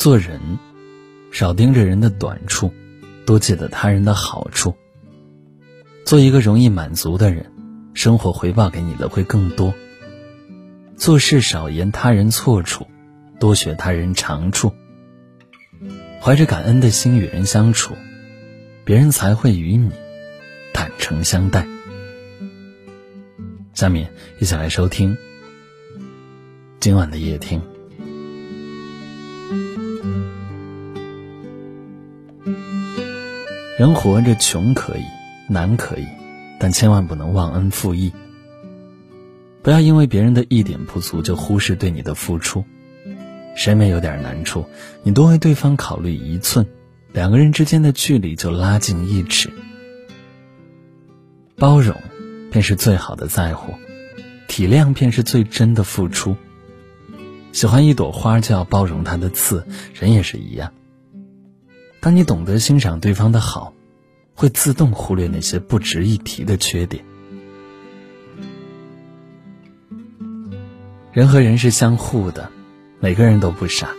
做人，少盯着人的短处，多记得他人的好处。做一个容易满足的人，生活回报给你的会更多。做事少言他人错处，多学他人长处。怀着感恩的心与人相处，别人才会与你坦诚相待。下面一起来收听今晚的夜听。人活着，穷可以，难可以，但千万不能忘恩负义。不要因为别人的一点不足就忽视对你的付出。谁没有点难处，你多为对方考虑一寸，两个人之间的距离就拉近一尺。包容，便是最好的在乎；体谅，便是最真的付出。喜欢一朵花，就要包容它的刺，人也是一样。当你懂得欣赏对方的好，会自动忽略那些不值一提的缺点。人和人是相互的，每个人都不傻。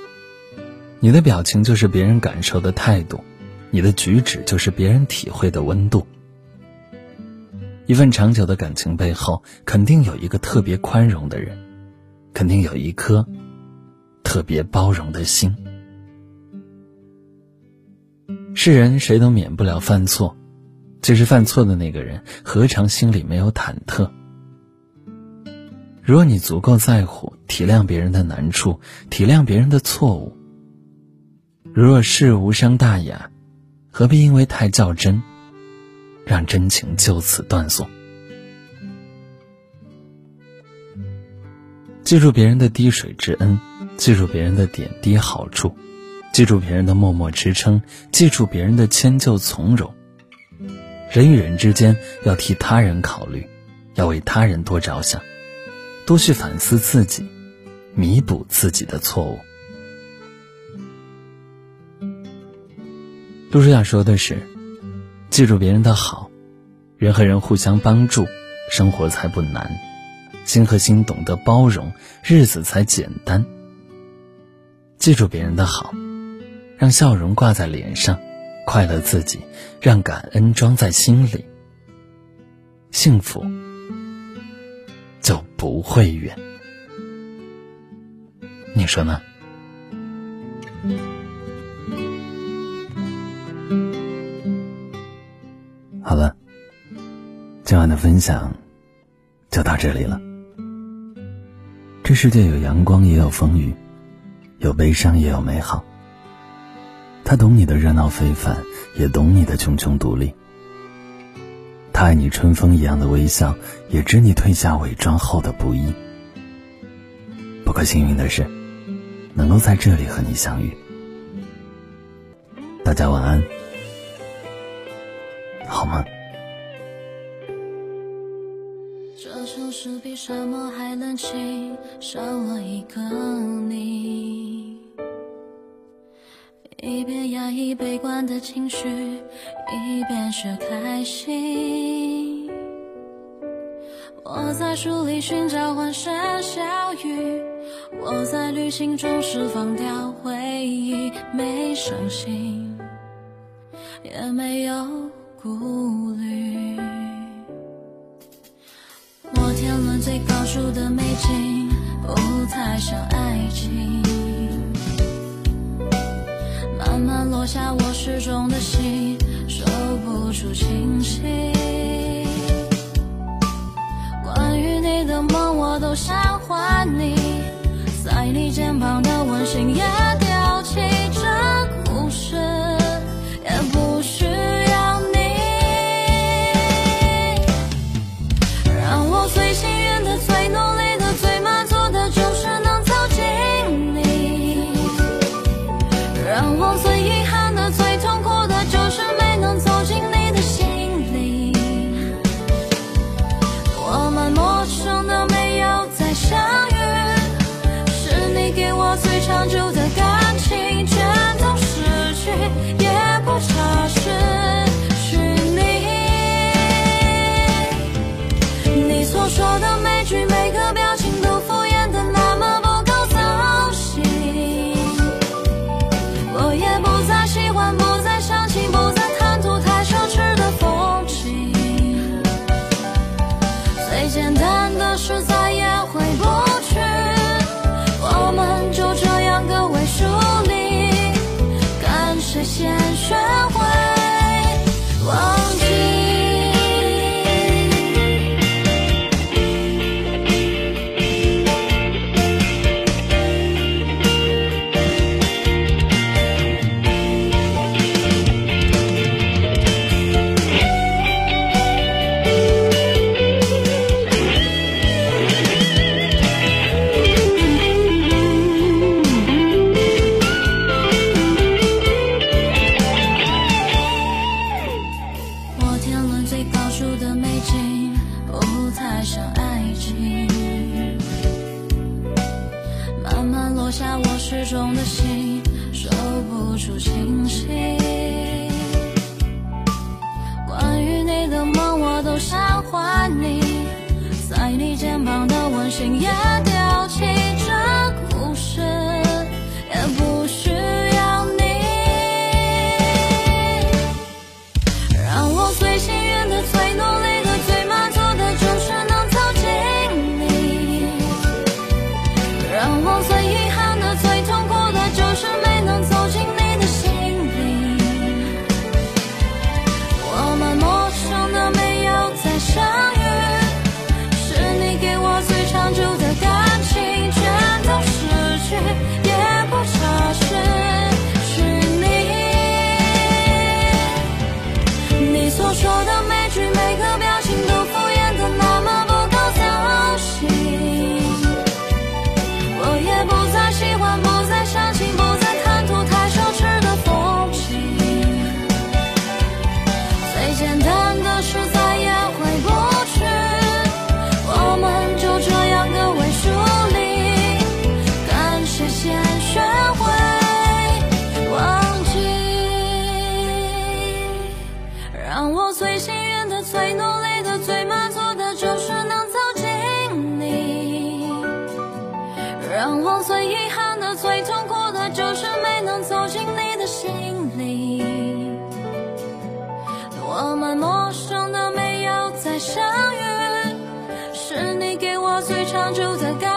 你的表情就是别人感受的态度，你的举止就是别人体会的温度。一份长久的感情背后，肯定有一个特别宽容的人，肯定有一颗特别包容的心。是人谁都免不了犯错，其实犯错的那个人何尝心里没有忐忑？如果你足够在乎、体谅别人的难处，体谅别人的错误，如若是无伤大雅，何必因为太较真，让真情就此断送？记住别人的滴水之恩，记住别人的点滴好处。记住别人的默默支撑，记住别人的迁就从容。人与人之间要替他人考虑，要为他人多着想，多去反思自己，弥补自己的错误。杜书雅说的是：记住别人的好，人和人互相帮助，生活才不难；心和心懂得包容，日子才简单。记住别人的好。让笑容挂在脸上，快乐自己，让感恩装在心里，幸福就不会远。你说呢？好了，今晚的分享就到这里了。这世界有阳光，也有风雨，有悲伤，也有美好。他懂你的热闹非凡，也懂你的茕茕独立。他爱你春风一样的微笑，也知你褪下伪装后的不易。不过幸运的是，能够在这里和你相遇。大家晚安，好吗？这城市比沙漠还冷清，少了一个你。一边压抑悲观的情绪，一边却开心。我在书里寻找欢声笑语，我在旅行中释放掉回忆，没伤心，也没有顾虑。摩天轮最高处的美景，不太像爱情。落下我失重的心，说不出清晰。关于你的梦，我都想还你，在你肩膀的温馨陌生的，没有再相遇。是你给我最长久的感情，全都失去，也不差。息关于你的梦我都想还你。在你肩膀的温馨夜。让我最遗憾的最痛苦的就是没能走进你的心里。我们陌生的没有再相遇是你给我最长久的感